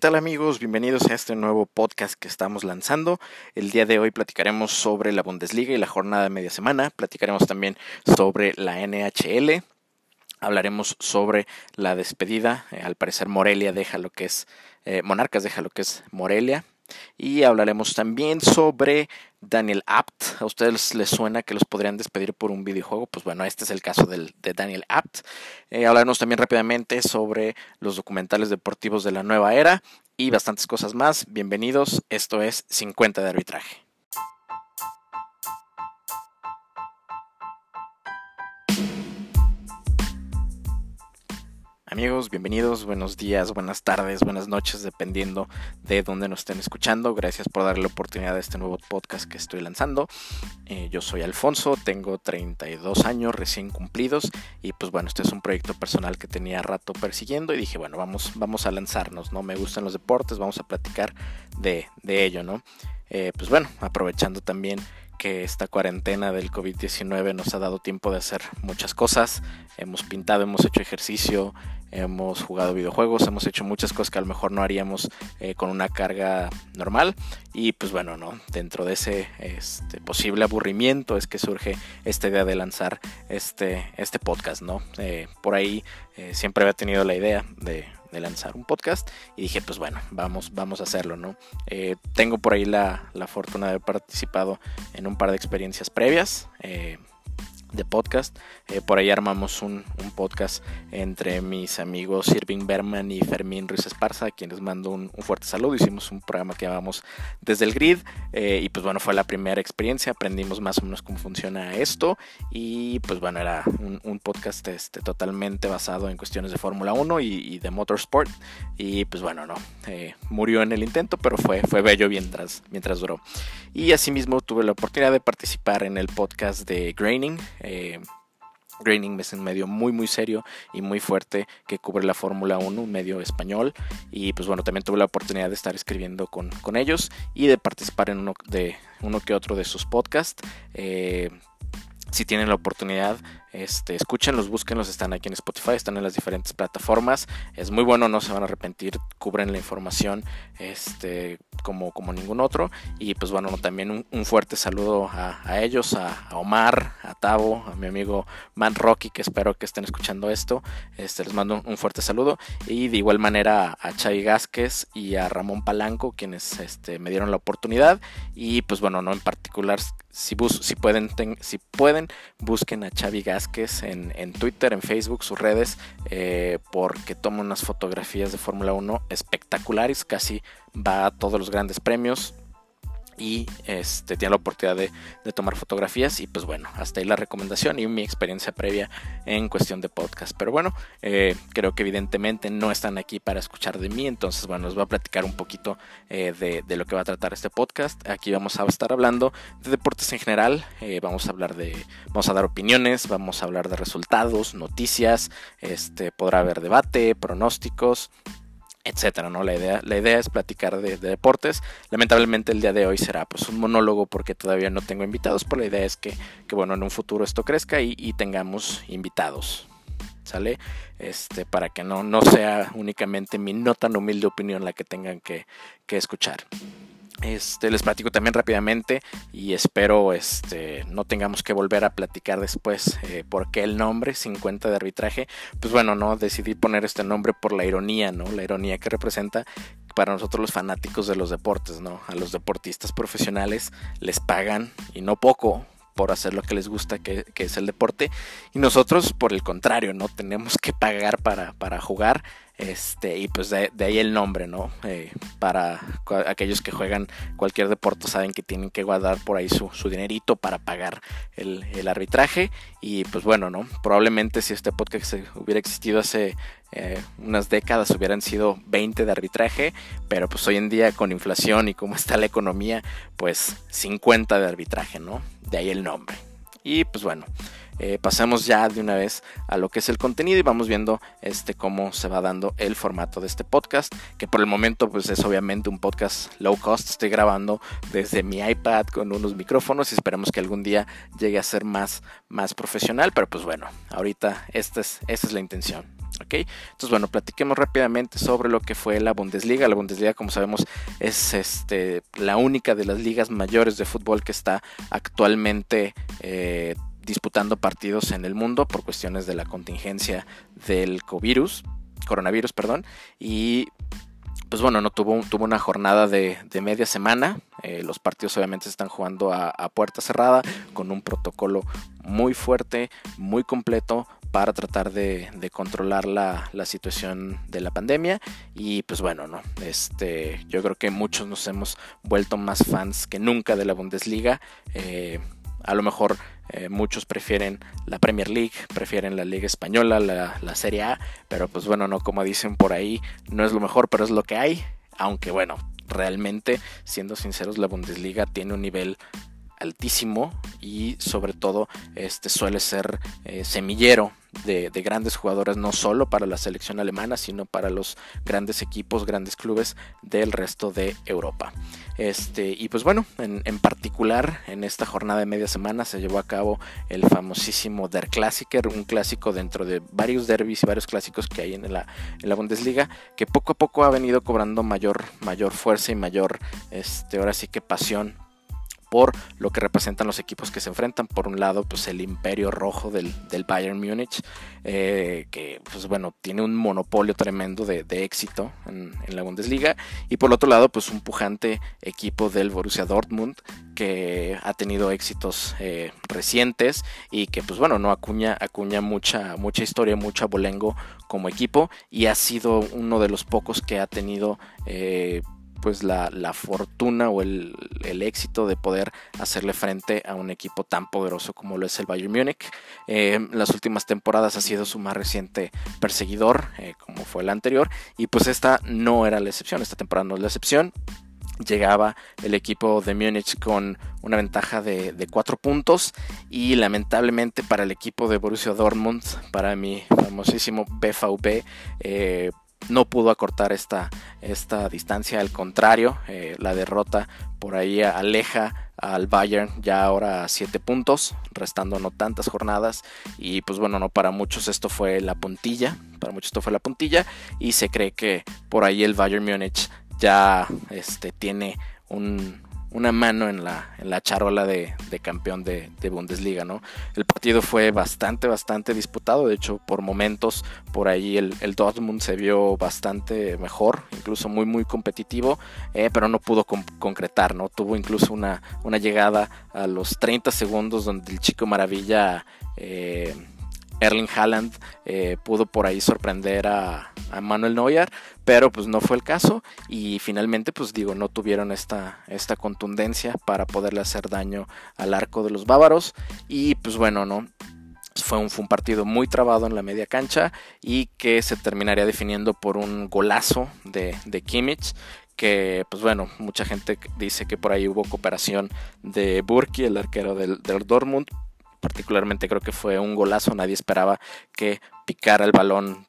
tal amigos? Bienvenidos a este nuevo podcast que estamos lanzando. El día de hoy platicaremos sobre la Bundesliga y la jornada de media semana. Platicaremos también sobre la NHL. Hablaremos sobre la despedida. Eh, al parecer Morelia deja lo que es, eh, Monarcas deja lo que es Morelia. Y hablaremos también sobre Daniel Apt. ¿A ustedes les suena que los podrían despedir por un videojuego? Pues bueno, este es el caso del, de Daniel Apt. Eh, hablaremos también rápidamente sobre los documentales deportivos de la nueva era y bastantes cosas más. Bienvenidos, esto es 50 de arbitraje. Amigos, bienvenidos, buenos días, buenas tardes, buenas noches, dependiendo de dónde nos estén escuchando. Gracias por darle la oportunidad a este nuevo podcast que estoy lanzando. Eh, yo soy Alfonso, tengo 32 años recién cumplidos y pues bueno, este es un proyecto personal que tenía rato persiguiendo y dije, bueno, vamos, vamos a lanzarnos, ¿no? Me gustan los deportes, vamos a platicar de, de ello, ¿no? Eh, pues bueno, aprovechando también que esta cuarentena del COVID-19 nos ha dado tiempo de hacer muchas cosas. Hemos pintado, hemos hecho ejercicio, hemos jugado videojuegos, hemos hecho muchas cosas que a lo mejor no haríamos eh, con una carga normal. Y pues bueno, ¿no? Dentro de ese este, posible aburrimiento es que surge esta idea de lanzar este, este podcast, ¿no? Eh, por ahí eh, siempre había tenido la idea de de lanzar un podcast y dije pues bueno vamos vamos a hacerlo no eh, tengo por ahí la, la, fortuna de haber participado en un par de experiencias previas eh, de podcast. Eh, por ahí armamos un, podcast entre mis amigos Irving Berman y Fermín Ruiz Esparza, a quienes mando un, fuerte saludo. Hicimos un programa que llamamos Desde el Grid eh, y pues bueno, fue la primera experiencia, aprendimos más o menos cómo funciona esto y pues bueno, era un, podcast este, totalmente basado en cuestiones de Fórmula 1 y, de motorsport y pues bueno, no, eh, murió en el intento, pero fue, fue bello mientras, mientras duró. Y asimismo tuve la oportunidad de participar en el podcast de Graining, eh, Graining es un medio muy muy serio y muy fuerte que cubre la Fórmula 1, un medio español. Y pues bueno, también tuve la oportunidad de estar escribiendo con, con ellos y de participar en uno, de, uno que otro de sus podcasts. Eh, si tienen la oportunidad, este, escúchenlos, búsquenlos, están aquí en Spotify, están en las diferentes plataformas. Es muy bueno, no se van a arrepentir, cubren la información este, como, como ningún otro. Y pues bueno, también un, fuerte saludo a, ellos, a, Omar, a Tavo, a mi amigo Man Rocky, que espero que estén escuchando esto. Este, les mando un, fuerte saludo. Y de igual manera a Chay Gásquez y a Ramón Palanco, quienes este, me dieron la oportunidad. Y pues bueno, no en particular, si, bus, si, pueden, si pueden, busquen a Xavi Gásquez en, Twitter, en Facebook, sus redes, eh, porque toma unas fotografías de Fórmula 1 espectaculares, casi va a todos los grandes premios, y este, tiene la oportunidad de, tomar fotografías y pues bueno, hasta ahí la recomendación y mi experiencia previa en cuestión de podcast. Pero bueno, eh, creo que evidentemente no están aquí para escuchar de mí, entonces bueno, les voy a platicar un poquito eh, de, lo que va a tratar este podcast. Aquí vamos a estar hablando de deportes en general, eh, vamos a hablar de, vamos a dar opiniones, vamos a hablar de resultados, noticias, este, podrá haber debate, pronósticos etcétera, ¿no? La idea, la idea es platicar de, deportes. Lamentablemente el día de hoy será pues un monólogo porque todavía no tengo invitados, pero la idea es que, bueno, en un futuro esto crezca y, tengamos invitados. ¿Sale? Este, para que no, no sea únicamente mi no tan humilde opinión la que tengan que, que escuchar. Este, les platico también rápidamente y espero este, no tengamos que volver a platicar después eh, por qué el nombre 50 de arbitraje. Pues bueno, no decidí poner este nombre por la ironía, ¿no? La ironía que representa para nosotros los fanáticos de los deportes, ¿no? A los deportistas profesionales les pagan y no poco por hacer lo que les gusta, que, es el deporte. Y nosotros, por el contrario, no tenemos que pagar para, para jugar este, y pues de, ahí el nombre, ¿no? Eh, para aquellos que juegan cualquier deporte saben que tienen que guardar por ahí su, dinerito para pagar el, arbitraje. Y pues bueno, ¿no? Probablemente si este podcast hubiera existido hace eh, unas décadas hubieran sido 20 de arbitraje, pero pues hoy en día con inflación y cómo está la economía, pues 50 de arbitraje, ¿no? De ahí el nombre. Y pues bueno, eh, pasemos ya de una vez a lo que es el contenido y vamos viendo este cómo se va dando el formato de este podcast que por el momento pues es obviamente un podcast low cost estoy grabando desde mi iPad con unos micrófonos y esperemos que algún día llegue a ser más más profesional pero pues bueno ahorita esta es esta es la intención ¿ok? Entonces, bueno, platiquemos rápidamente sobre lo que fue la Bundesliga. La Bundesliga, como sabemos, es este, la única de las ligas mayores de fútbol que está actualmente eh, disputando partidos en el mundo por cuestiones de la contingencia del covirus, coronavirus, perdón, y pues bueno, no tuvo, tuvo una jornada de, media semana. Eh, los partidos obviamente se están jugando a, puerta cerrada, con un protocolo muy fuerte, muy completo para tratar de, controlar la, situación de la pandemia. Y pues bueno, no. Este, yo creo que muchos nos hemos vuelto más fans que nunca de la Bundesliga. Eh, a lo mejor eh, muchos prefieren la Premier League, prefieren la Liga Española, la, Serie A, pero pues bueno, no como dicen por ahí, no es lo mejor, pero es lo que hay. Aunque bueno, realmente, siendo sinceros, la Bundesliga tiene un nivel altísimo y sobre todo este suele ser eh, semillero de, grandes jugadores no solo para la selección alemana sino para los grandes equipos grandes clubes del resto de Europa. Este y pues bueno en, particular en esta jornada de media semana se llevó a cabo el famosísimo Der Klassiker un clásico dentro de varios derbis y varios clásicos que hay en la, en la Bundesliga que poco a poco ha venido cobrando mayor mayor fuerza y mayor este ahora sí que pasión por lo que representan los equipos que se enfrentan. Por un lado, pues el imperio rojo del, Bayern Múnich, eh, que pues bueno, tiene un monopolio tremendo de, éxito en, la Bundesliga. Y por otro lado, pues un pujante equipo del Borussia Dortmund, que ha tenido éxitos eh, recientes y que pues bueno, no acuña, acuña mucha, mucha historia, mucho abolengo como equipo y ha sido uno de los pocos que ha tenido... Eh, pues la, fortuna o el, éxito de poder hacerle frente a un equipo tan poderoso como lo es el Bayern Múnich. Eh, las últimas temporadas ha sido su más reciente perseguidor, eh, como fue la anterior, y pues esta no era la excepción, esta temporada no es la excepción. Llegaba el equipo de Múnich con una ventaja de, de cuatro puntos y lamentablemente para el equipo de Borussia Dortmund, para mi famosísimo BVB, eh, no pudo acortar esta, esta distancia, al contrario, eh, la derrota por ahí aleja al Bayern ya ahora a 7 puntos, restando no tantas jornadas. Y pues bueno, no para muchos esto fue la puntilla, para muchos esto fue la puntilla. Y se cree que por ahí el Bayern Múnich ya este, tiene un, una mano en la, en la charola de, campeón de, Bundesliga, ¿no? El partido fue bastante, bastante disputado, de hecho, por momentos por ahí el, Dortmund se vio bastante mejor, incluso muy, muy competitivo, eh, pero no pudo concretar, ¿no? Tuvo incluso una, una llegada a los 30 segundos donde el chico maravilla... Eh, Erling Haaland eh, pudo por ahí sorprender a, Manuel Neuer, pero pues no fue el caso y finalmente pues digo no tuvieron esta, esta contundencia para poderle hacer daño al arco de los bávaros y pues bueno, ¿no? Fue un, fue un, partido muy trabado en la media cancha y que se terminaría definiendo por un golazo de, de Kimmich que pues bueno, mucha gente dice que por ahí hubo cooperación de Burki, el arquero del, del Dortmund, particularmente creo que fue un golazo, nadie esperaba que picara el balón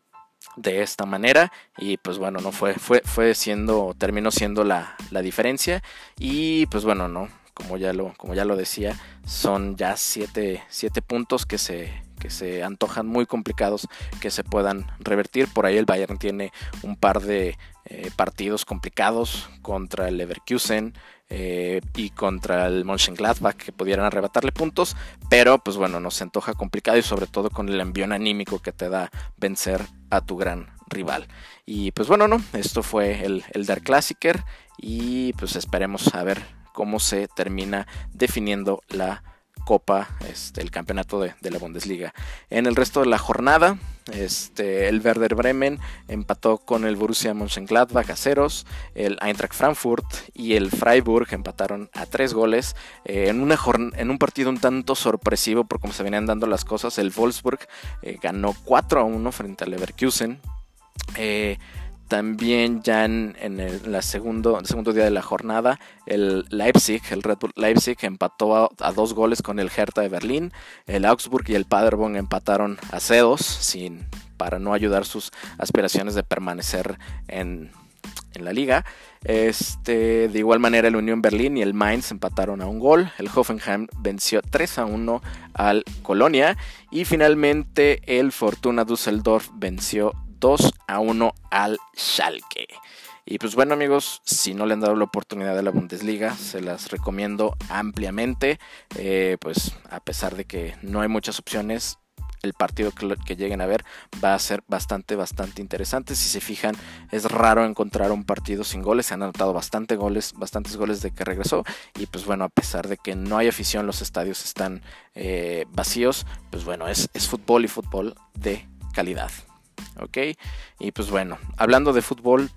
de esta manera y pues bueno no fue fue fue siendo terminó siendo la, la diferencia y pues bueno no como ya lo como ya lo decía son ya siete, siete puntos que se que se antojan muy complicados que se puedan revertir. Por ahí el Bayern tiene un par de eh, partidos complicados contra el Leverkusen eh, y contra el Mönchengladbach que pudieran arrebatarle puntos, pero pues bueno, nos antoja complicado y sobre todo con el envión anímico que te da vencer a tu gran rival. Y pues bueno, no, esto fue el, el Der Klassiker y pues esperemos a ver cómo se termina definiendo la Copa, este, el campeonato de, la Bundesliga. En el resto de la jornada, este, el Werder Bremen empató con el Borussia Mönchengladbach a ceros, el Eintracht Frankfurt y el Freiburg empataron a tres goles eh, en, una en un partido un tanto sorpresivo por cómo se venían dando las cosas. El Wolfsburg eh, ganó 4 a 1 frente al Leverkusen. Eh, también ya en, el segundo, segundo día de la jornada, el Leipzig, el Red Bull Leipzig empató a, dos goles con el Hertha de Berlín. El Augsburg y el Paderborn empataron a cedos sin, para no ayudar sus aspiraciones de permanecer en, en la liga. Este, de igual manera el Unión Berlín y el Mainz empataron a un gol. El Hoffenheim venció 3 a 1 al Colonia. Y finalmente el Fortuna Düsseldorf venció 2 a 1 al Schalke. Y pues bueno amigos, si no le han dado la oportunidad de la Bundesliga, se las recomiendo ampliamente. Eh, pues a pesar de que no hay muchas opciones, el partido que, lleguen a ver va a ser bastante, bastante interesante. Si se fijan, es raro encontrar un partido sin goles. Se han anotado bastante goles, bastantes goles de que regresó. Y pues bueno, a pesar de que no hay afición, los estadios están eh, vacíos. Pues bueno, es fútbol y fútbol de calidad. ¿Ok? Y pues bueno, hablando de fútbol,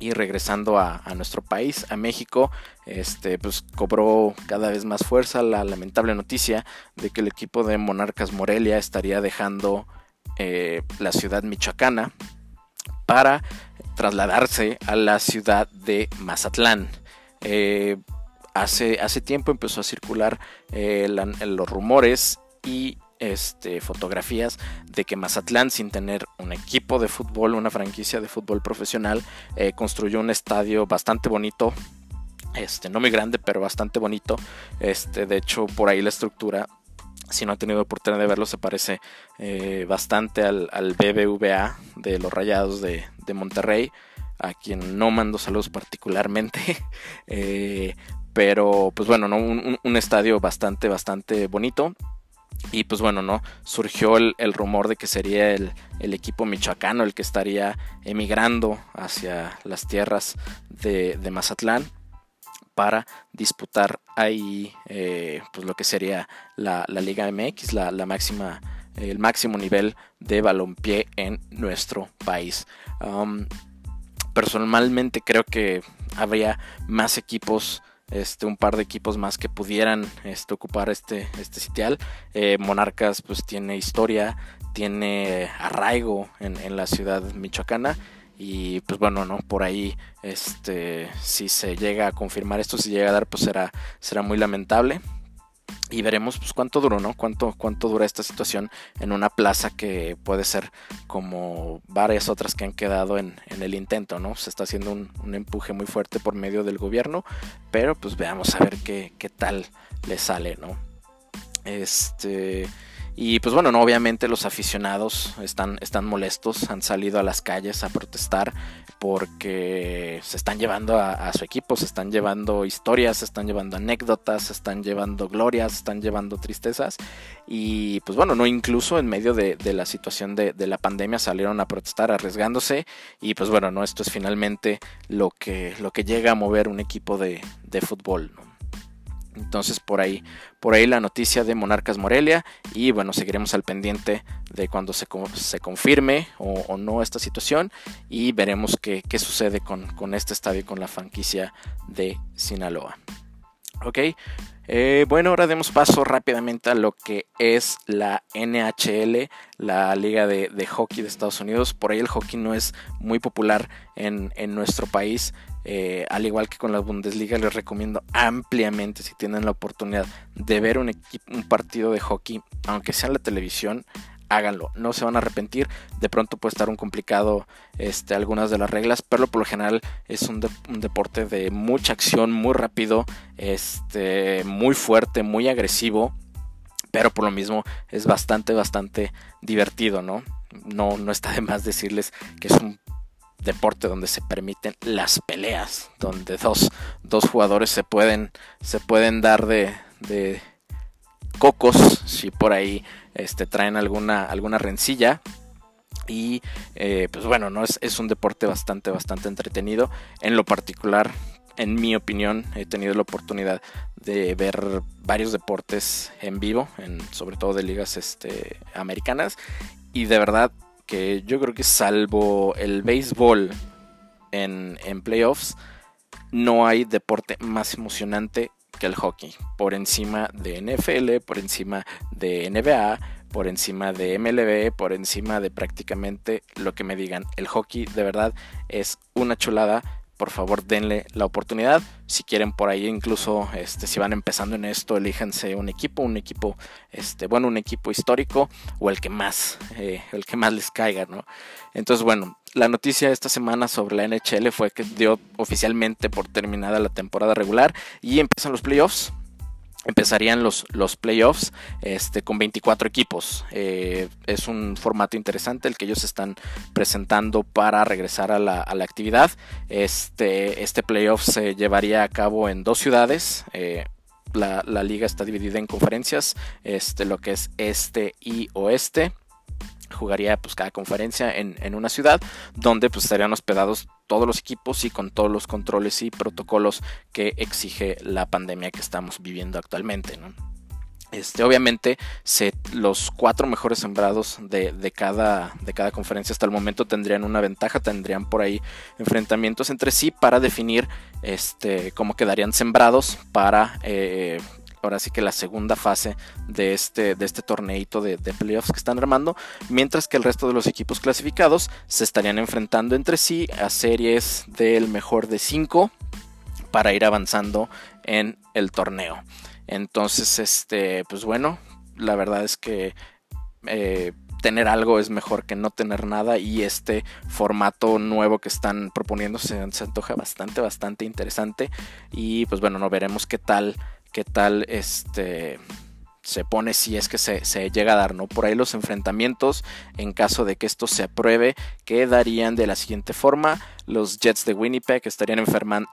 y regresando a, nuestro país, a México, este, pues cobró cada vez más fuerza la lamentable noticia de que el equipo de Monarcas Morelia estaría dejando eh, la ciudad michoacana para trasladarse a la ciudad de Mazatlán. Eh, hace, hace, tiempo empezó a circular eh, los rumores y este, fotografías de que Mazatlán, sin tener un equipo de fútbol, una franquicia de fútbol profesional, eh, construyó un estadio bastante bonito. Este, no muy grande, pero bastante bonito. Este, de hecho, por ahí la estructura si no han tenido oportunidad de verlo, se parece eh, bastante al, BBVA de los Rayados de, Monterrey, a quien no mando saludos particularmente. Eh, pero, pues bueno, ¿no? un, un, estadio bastante, bastante bonito. Y pues bueno, ¿no? Surgió el, rumor de que sería el, equipo michoacano el que estaría emigrando hacia las tierras de, Mazatlán para disputar ahí eh, pues lo que sería la, Liga MX, la, máxima, el máximo nivel de balompié en nuestro país. Um, personalmente creo que habría más equipos este, un par de equipos más que pudieran este, ocupar este, este sitial. Eh, Monarcas pues tiene historia, tiene arraigo en, la ciudad michoacana y pues bueno, ¿no? Por ahí, este, si se llega a confirmar esto, si llega a dar, pues será, será muy lamentable y veremos pues cuánto duró, ¿no? Cuánto, cuánto dura esta situación en una plaza que puede ser como varias otras que han quedado en, el intento, ¿no? Se está haciendo un, un, empuje muy fuerte por medio del gobierno, pero pues veamos a ver qué, qué tal le sale, ¿no? Este... Y pues bueno, no, obviamente los aficionados están, están molestos, han salido a las calles a protestar porque se están llevando a, su equipo, se están llevando historias, se están llevando anécdotas, se están llevando glorias, se están llevando tristezas. Y pues bueno, no incluso en medio de, la situación de, la pandemia salieron a protestar arriesgándose. Y pues bueno, no, esto es finalmente lo que, lo que llega a mover un equipo de, de fútbol. ¿no? Entonces por ahí, por ahí la noticia de Monarcas Morelia y bueno, seguiremos al pendiente de cuando se, se confirme o, no esta situación y veremos qué, sucede con, con, este estadio, con la franquicia de Sinaloa. Ok, eh, bueno, ahora demos paso rápidamente a lo que es la NHL, la liga de, hockey de Estados Unidos. Por ahí el hockey no es muy popular en, en nuestro país. Eh, al igual que con la Bundesliga, les recomiendo ampliamente si tienen la oportunidad de ver un, un partido de hockey, aunque sea en la televisión, háganlo, no se van a arrepentir. De pronto puede estar un complicado este, algunas de las reglas, pero por lo general es un, deporte de mucha acción, muy rápido, este, muy fuerte, muy agresivo, pero por lo mismo es bastante, bastante divertido, ¿no? No, no está de más decirles que es un deporte donde se permiten las peleas, donde dos, jugadores se pueden, se pueden dar de, de cocos si por ahí este, traen alguna, alguna rencilla. Y eh, pues bueno, ¿no? Es, es, un deporte bastante, bastante entretenido. En lo particular, en mi opinión, he tenido la oportunidad de ver varios deportes en vivo, en, sobre todo de ligas este, americanas. Y de verdad que yo creo que salvo el béisbol en, en playoffs, no hay deporte más emocionante que el hockey. Por encima de NFL, por encima de NBA, por encima de MLB, por encima de prácticamente lo que me digan. El hockey de verdad es una chulada por favor denle la oportunidad. Si quieren por ahí incluso, este, si van empezando en esto, elíjanse un equipo, un equipo, este, bueno, un equipo histórico o el que más, eh, el que más les caiga, ¿no? Entonces, bueno, la noticia esta semana sobre la NHL fue que dio oficialmente por terminada la temporada regular y empiezan los playoffs empezarían los, los playoffs este, con 24 equipos. Eh, es un formato interesante el que ellos están presentando para regresar a la, actividad. Este, este playoff se llevaría a cabo en dos ciudades. Eh, la, liga está dividida en conferencias, este, lo que es este y oeste jugaría pues cada conferencia en, en, una ciudad donde pues estarían hospedados todos los equipos y con todos los controles y protocolos que exige la pandemia que estamos viviendo actualmente. Este, obviamente, los cuatro mejores sembrados de, cada, de cada conferencia hasta el momento tendrían una ventaja, tendrían por ahí enfrentamientos entre sí para definir este, cómo quedarían sembrados para eh, ahora sí que la segunda fase de este, de este torneito de, playoffs que están armando, mientras que el resto de los equipos clasificados se estarían enfrentando entre sí a series del mejor de 5 para ir avanzando en el torneo. Entonces, este, pues bueno, la verdad es que eh, tener algo es mejor que no tener nada y este formato nuevo que están proponiendo se, se antoja bastante, bastante interesante y pues bueno, no veremos qué tal qué tal este se pone si es que se, llega a dar, ¿no? Por ahí los enfrentamientos, en caso de que esto se apruebe, quedarían de la siguiente forma. Los Jets de Winnipeg estarían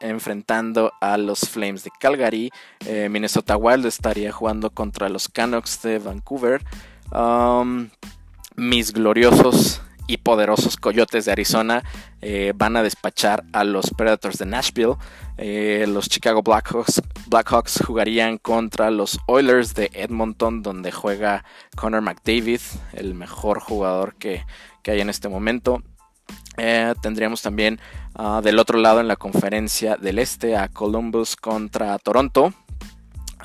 enfrentando a los Flames de Calgary. Eh, Minnesota Wild estaría jugando contra los Canucks de Vancouver. Mis gloriosos y poderosos Coyotes de Arizona eh, van a despachar a los Predators de Nashville. Eh, los Chicago Blackhawks, Blackhawks jugarían contra los Oilers de Edmonton, donde juega Connor McDavid, el mejor jugador que, hay en este momento. Eh, tendríamos también ah, del otro lado en la conferencia del este a Columbus contra Toronto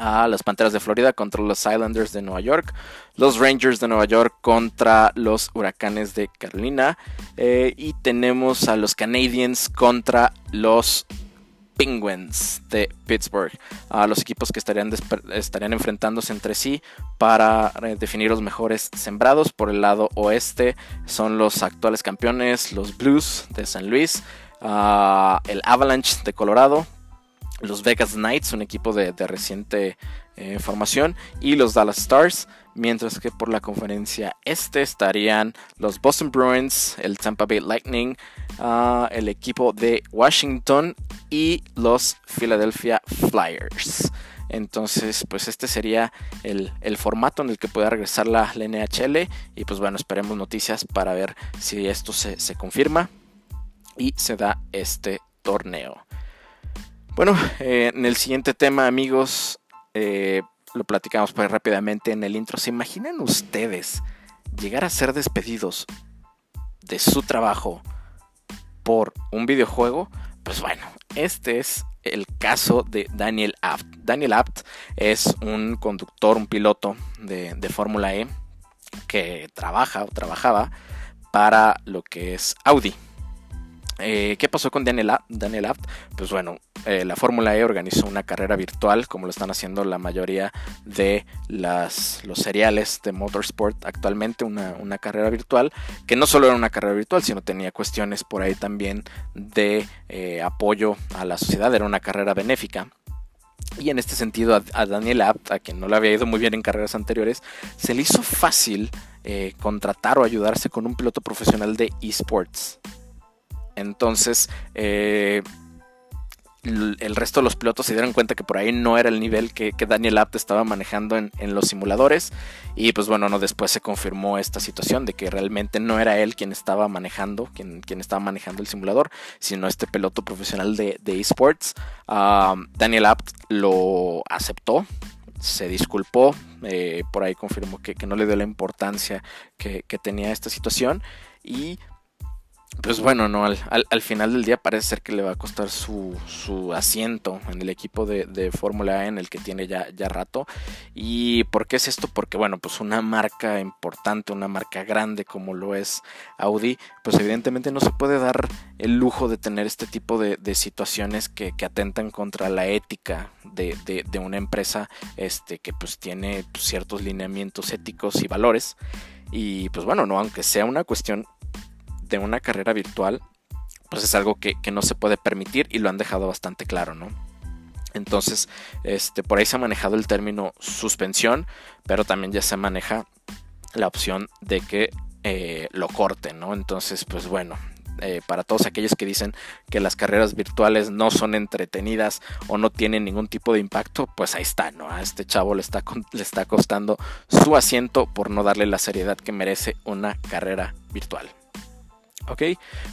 a las Panteras de Florida contra los Islanders de Nueva York, los Rangers de Nueva York contra los Huracanes de Carolina eh, y tenemos a los Canadiens contra los Penguins de Pittsburgh, a los equipos que estarían, estarían enfrentándose entre sí para eh, definir los mejores sembrados. Por el lado oeste son los actuales campeones, los Blues de San Luis, ah, el Avalanche de Colorado, los Vegas Knights, un equipo de, reciente eh, formación, y los Dallas Stars, mientras que por la conferencia este estarían los Boston Bruins, el Tampa Bay Lightning, ah, el equipo de Washington y los Philadelphia Flyers. Entonces, pues este sería el, formato en el que pueda regresar la, NHL. Y pues bueno, esperemos noticias para ver si esto se, se confirma y se da este torneo. Bueno, eh, en el siguiente tema, amigos, eh, lo platicamos pues rápidamente en el intro. ¿Se imaginan ustedes llegar a ser despedidos de su trabajo por un videojuego? Pues bueno, este es el caso de Daniel Abt. Daniel Abt es un conductor, un piloto de, de Fórmula E que trabaja o trabajaba para lo que es Audi. Eh, ¿Qué pasó con Daniel, Daniel Abt? Pues bueno, eh, la Fórmula E organizó una carrera virtual, como lo están haciendo la mayoría de los seriales de Motorsport actualmente, una, carrera virtual, que no solo era una carrera virtual, sino tenía cuestiones por ahí también de eh, apoyo a la sociedad, era una carrera benéfica. Y en este sentido, a, Daniel Abt, a quien no le había ido muy bien en carreras anteriores, se le hizo fácil contratar o ayudarse con un piloto profesional de esports. Entonces, eh, el resto de los pilotos se dieron cuenta que por ahí no era el nivel que, Daniel Abt estaba manejando en, los simuladores. Y pues bueno, no, después se confirmó esta situación de que realmente no era él quien estaba manejando, quien, estaba manejando el simulador, sino este piloto profesional de, esports. Ah, Daniel Abt lo aceptó, se disculpó, eh, por ahí confirmó que, no le dio la importancia que, que tenía esta situación. Y pues bueno, no, al, al, final del día parece ser que le va a costar su, su asiento en el equipo de, de Fórmula E en el que tiene ya, ya rato. ¿Y por qué es esto? Porque bueno, pues una marca importante, una marca grande como lo es Audi, pues evidentemente no se puede dar el lujo de tener este tipo de, de situaciones que, que, atentan contra la ética de, de, de, una empresa este, que pues tiene ciertos lineamientos éticos y valores. Y pues bueno, no, aunque sea una cuestión de una carrera virtual, pues es algo que, no se puede permitir y lo han dejado bastante claro, ¿no? Entonces, este, por ahí se ha manejado el término suspensión, pero también ya se maneja la opción de que eh, lo corten, ¿no? Entonces, pues bueno, eh, para todos aquellos que dicen que las carreras virtuales no son entretenidas o no tienen ningún tipo de impacto, pues ahí está, ¿no? A este chavo le está, le está costando su asiento por no darle la seriedad que merece una carrera virtual. Ok,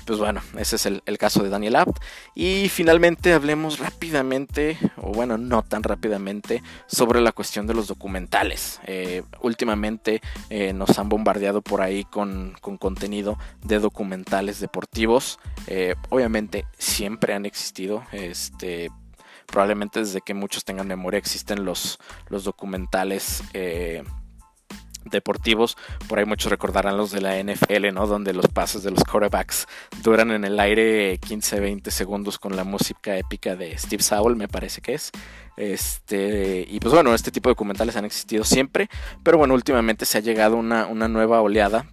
pues bueno, ese es el, caso de Daniel Abt. Y finalmente hablemos rápidamente, o bueno, no tan rápidamente, sobre la cuestión de los documentales. Eh, últimamente eh, nos han bombardeado por ahí con, contenido de documentales deportivos. Eh, obviamente siempre han existido. Este, probablemente desde que muchos tengan memoria existen los, los documentales deportivos, por ahí muchos recordarán los de la NFL, ¿no? Donde los pases de los quarterbacks duran en el aire 15-20 segundos con la música épica de Steve Sowell, me parece que es. Este, y pues bueno, este tipo de documentales han existido siempre, pero bueno, últimamente se ha llegado una, una nueva oleada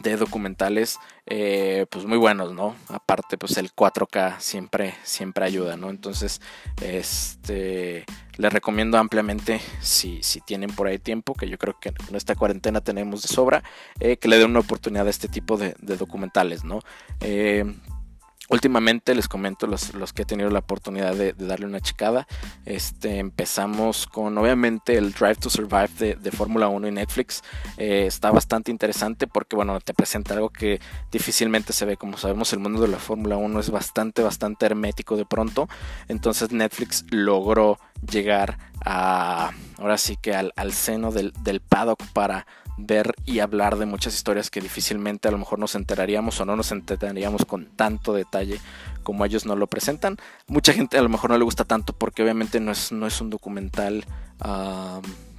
de documentales eh, pues muy buenos, ¿no? Aparte pues el 4K siempre, siempre ayuda, ¿no? Entonces, este, les recomiendo ampliamente si, si tienen por ahí tiempo, que yo creo que en esta cuarentena tenemos de sobra, eh, que le den una oportunidad a este tipo de, documentales, ¿no? Eh, Últimamente les comento los, los, que he tenido la oportunidad de, darle una checada. Este, empezamos con obviamente el Drive to Survive de, de Fórmula 1 y Netflix. Eh, está bastante interesante porque bueno, te presenta algo que difícilmente se ve. Como sabemos, el mundo de la Fórmula 1 es bastante, bastante hermético de pronto. Entonces Netflix logró llegar a, ahora sí que al, al seno del, del paddock para ver y hablar de muchas historias que difícilmente a lo mejor nos enteraríamos o no nos enteraríamos con tanto detalle como ellos nos lo presentan. Mucha gente a lo mejor no le gusta tanto porque obviamente no es, no es un documental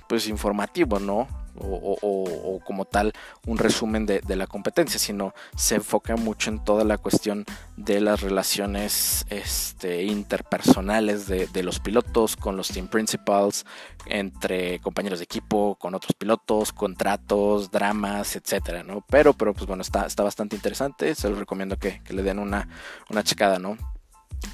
pues informativo, ¿no? o, como tal un resumen de, la competencia, sino se enfoca mucho en toda la cuestión de las relaciones este, interpersonales de, los pilotos con los team principals, entre compañeros de equipo, con otros pilotos, contratos, dramas, etcétera, ¿no? Pero, pero pues bueno, está, está bastante interesante, se los recomiendo que, le den una, una checada, ¿no?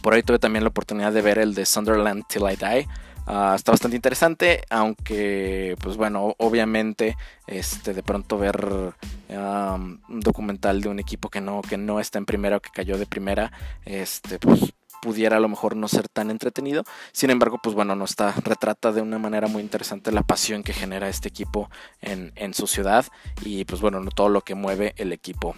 Por ahí tuve también la oportunidad de ver el de Sunderland Till I Die. Ah, está bastante interesante, aunque, pues bueno, obviamente, este, de pronto ver un documental de un equipo que no, que no está en primera o que cayó de primera, este, pues pudiera a lo mejor no ser tan entretenido. Sin embargo, pues bueno, no está, retrata de una manera muy interesante la pasión que genera este equipo en, en su ciudad y pues bueno, todo lo que mueve el equipo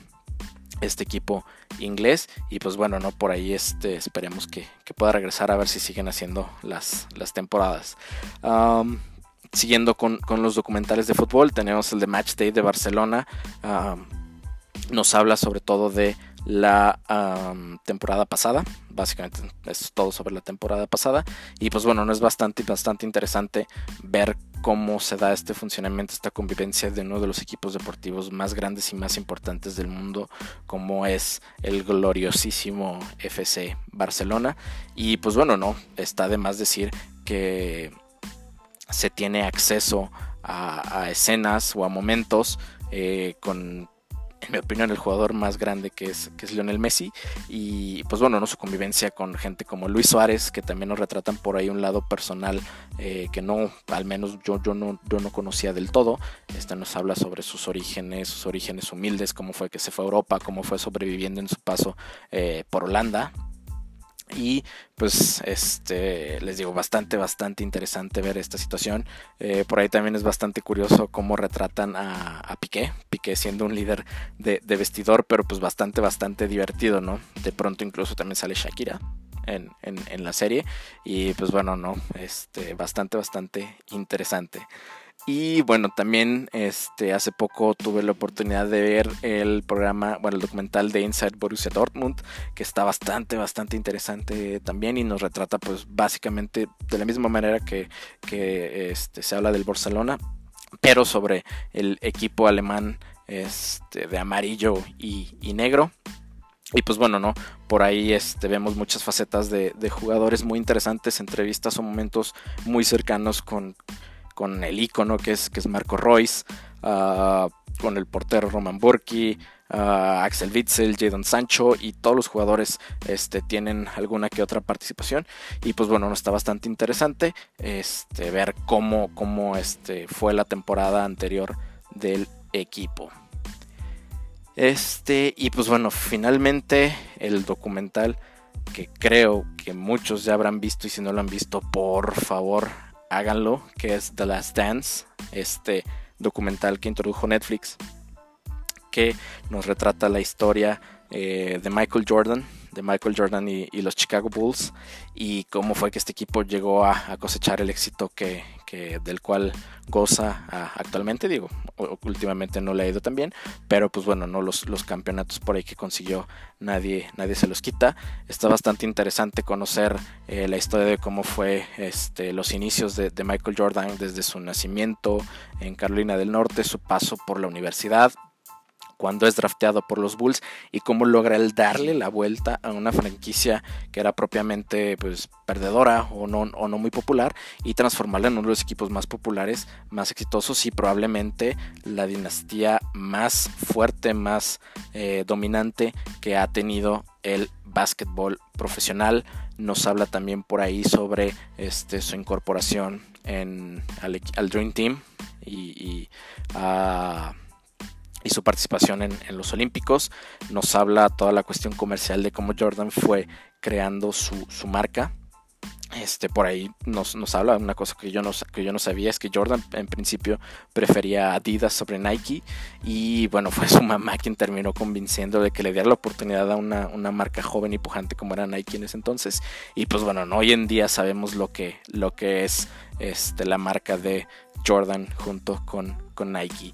este equipo inglés. Y pues bueno no por ahí este esperemos que, pueda regresar a ver si siguen haciendo las, las temporadas. Siguiendo con, los documentales de fútbol tenemos el de Match Day de Barcelona. Nos habla sobre todo de la temporada pasada. Básicamente es todo sobre la temporada pasada. Y pues bueno, no es bastante, bastante interesante ver cómo se da este funcionamiento, esta convivencia de uno de los equipos deportivos más grandes y más importantes del mundo, como es el gloriosísimo FC Barcelona. Y pues bueno, no, está de más decir que se tiene acceso a, escenas o a momentos eh, con en mi opinión, el jugador más grande que es, que es Lionel Messi. Y pues bueno, ¿no? su convivencia con gente como Luis Suárez, que también nos retratan por ahí un lado personal eh, que no, al menos yo, yo, no, yo no conocía del todo. Este nos habla sobre sus orígenes, sus orígenes humildes, cómo fue que se fue a Europa, cómo fue sobreviviendo en su paso eh, por Holanda, y pues este les digo bastante bastante interesante ver esta situación. Eh, por ahí también es bastante curioso cómo retratan a, Piqué. Piqué siendo un líder de, vestidor pero pues bastante bastante divertido no de pronto incluso también sale Shakira en, en, la serie y pues bueno no este bastante bastante interesante Y bueno, también este, hace poco tuve la oportunidad de ver el programa, bueno, el documental de Inside Borussia Dortmund, que está bastante, bastante interesante también y nos retrata pues básicamente de la misma manera que, que este, se habla del Barcelona, pero sobre el equipo alemán este, de amarillo y, negro. Y pues bueno, ¿no? Por ahí este, vemos muchas facetas de, jugadores muy interesantes, entrevistas o momentos muy cercanos con, con el icono que es, que es Marco Royce, ah, con el portero Roman Burki, ah, Axel Witzel, Jadon Sancho y todos los jugadores este, tienen alguna que otra participación. Y pues bueno, está bastante interesante este, ver cómo, cómo este, fue la temporada anterior del equipo. Este, y pues bueno, finalmente el documental que creo que muchos ya habrán visto y si no lo han visto, por favor, háganlo, que es The Last Dance, este documental que introdujo Netflix, que nos retrata la historia eh, de Michael Jordan, de Michael Jordan y, los Chicago Bulls, y cómo fue que este equipo llegó a, cosechar el éxito que, del cual goza actualmente, digo, últimamente no le ha ido tan bien, pero pues bueno, no los, los campeonatos por ahí que consiguió nadie, nadie se los quita. Está bastante interesante conocer eh, la historia de cómo fue este, los inicios de, de Michael Jordan desde su nacimiento en Carolina del Norte, su paso por la universidad, cuando es drafteado por los Bulls y cómo logra el darle la vuelta a una franquicia que era propiamente pues perdedora o no, o no muy popular y transformarla en uno de los equipos más populares, más exitosos y probablemente la dinastía más fuerte, más eh, dominante que ha tenido el básquetbol profesional. Nos habla también por ahí sobre este, su incorporación en, al, Dream Team y, a y su participación en, los Olímpicos. Nos habla toda la cuestión comercial de cómo Jordan fue creando su, marca. Este, por ahí nos, nos, habla una cosa que yo, no, que yo no sabía, es que Jordan en principio prefería Adidas sobre Nike y bueno, fue su mamá quien terminó convenciendo de que le diera la oportunidad a una, marca joven y pujante como era Nike en ese entonces y pues bueno, hoy en día sabemos lo que, lo que es este, la marca de Jordan junto con, con Nike.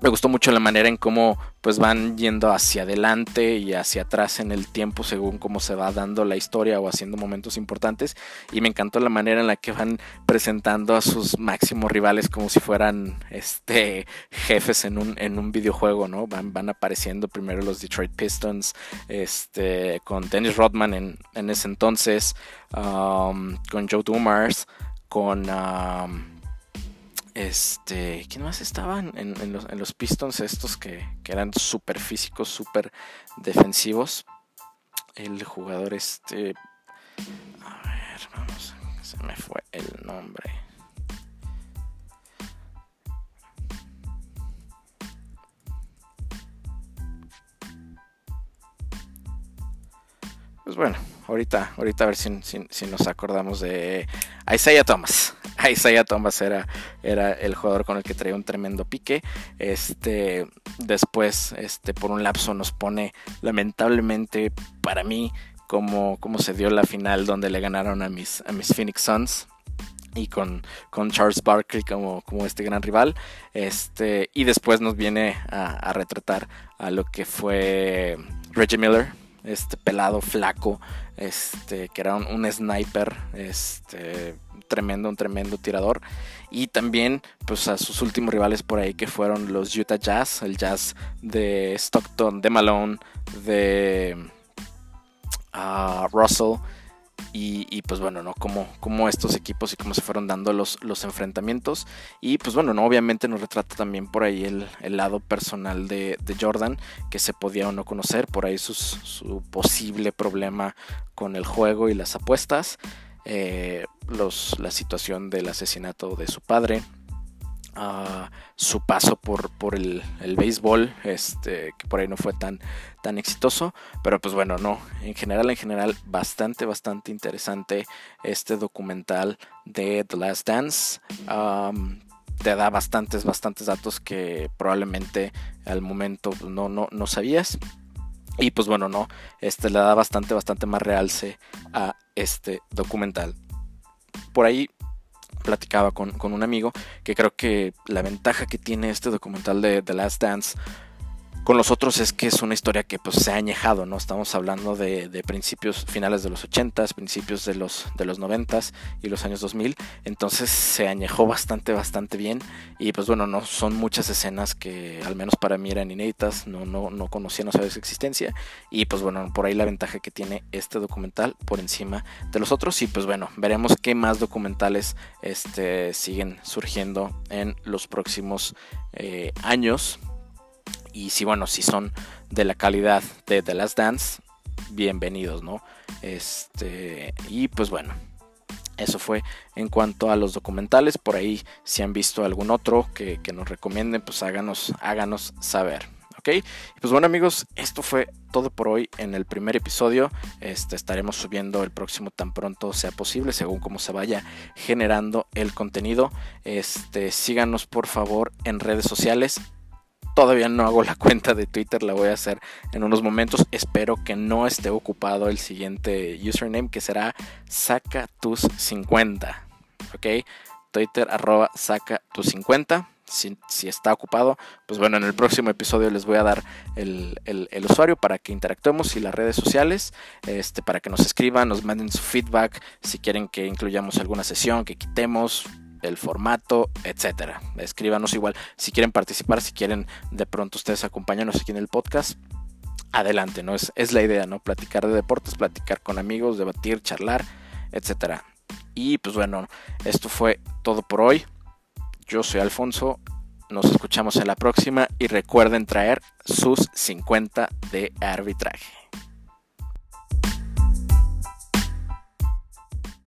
Me gustó mucho la manera en cómo pues van yendo hacia adelante y hacia atrás en el tiempo según cómo se va dando la historia o haciendo momentos importantes. Y me encantó la manera en la que van presentando a sus máximos rivales como si fueran este jefes en un, en un videojuego no van, van apareciendo primero los Detroit Pistons este con Dennis Rodman en, en ese entonces um, con Joe Dumars con um, este, ¿quién más estaban en, los, Pistons estos que, eran súper físicos, súper defensivos? El jugador este... A ver, vamos, se me fue el nombre. Pues bueno, ahorita, ahorita a ver si, si nos acordamos de Isaiah Thomas. Isaiah Thomas era, era el jugador con el que traía un tremendo pique. Este, después, este, por un lapso nos pone, lamentablemente para mí, como, se dio la final donde le ganaron a mis, a mis Phoenix Suns y con, con, Charles Barkley como, como este gran rival. Este, y después nos viene a, retratar a lo que fue Reggie Miller, este pelado flaco, este, que era un, un sniper, este, tremendo, un tremendo tirador. Y también pues a sus últimos rivales por ahí que fueron los Utah Jazz, el Jazz de Stockton, de Malone, de ah, Russell. Y, pues bueno, ¿no? Como, como estos equipos y cómo se fueron dando los, los enfrentamientos. Y pues bueno, ¿no? Obviamente nos retrata también por ahí el, lado personal de, Jordan, que se podía o no conocer, por ahí su posible problema con el juego y las apuestas. Eh, los, la situación del asesinato de su padre, su paso por, por el, béisbol, este, que por ahí no fue tan, tan exitoso, pero pues bueno, no, en general, en general, bastante, bastante interesante este documental de The Last Dance. te da bastantes, bastantes datos que probablemente al momento no, no, no sabías. Y pues bueno, no, este le da bastante, bastante más realce a este documental. Por ahí platicaba con, con, un amigo que creo que la ventaja que tiene este documental de The Last Dance con los otros es que es una historia que pues se ha añejado, ¿no? Estamos hablando de, principios finales de los 80s, principios de los, de los 90s y los años 2000. Entonces se añejó bastante, bastante bien. Y pues bueno, no son muchas escenas que al menos para mí eran inéditas, no, no, no conocía, no sabía su existencia. Y pues bueno, por ahí la ventaja que tiene este documental por encima de los otros. Y pues bueno, veremos qué más documentales este, siguen surgiendo en los próximos eh, años y si, bueno, si son de la calidad de The Last Dance, bienvenidos, ¿no? Este, y pues bueno, eso fue en cuanto a los documentales. Por ahí, si han visto algún otro que, nos recomienden, pues háganos, háganos saber. ¿Ok? pues bueno amigos, esto fue todo por hoy en el primer episodio. Este, estaremos subiendo el próximo tan pronto sea posible, según cómo se vaya generando el contenido. Este, síganos por favor en redes sociales. Todavía no hago la cuenta de Twitter, la voy a hacer en unos momentos. Espero que no esté ocupado el siguiente username que será saca tus 50. ¿Ok? Twitter arroba saca tus 50. Si, está ocupado, pues bueno, en el próximo episodio les voy a dar el, usuario para que interactuemos y las redes sociales, este, para que nos escriban, nos manden su feedback, si quieren que incluyamos alguna sesión, que quitemos, el formato, etcétera. Escríbanos igual si quieren participar, si quieren de pronto ustedes acompañarnos aquí en el podcast. Adelante, ¿no? Es, es la idea, ¿no? Platicar de deportes, platicar con amigos, debatir, charlar, etcétera. Y pues bueno, esto fue todo por hoy. Yo soy Alfonso. Nos escuchamos en la próxima y recuerden traer sus 50 de arbitraje.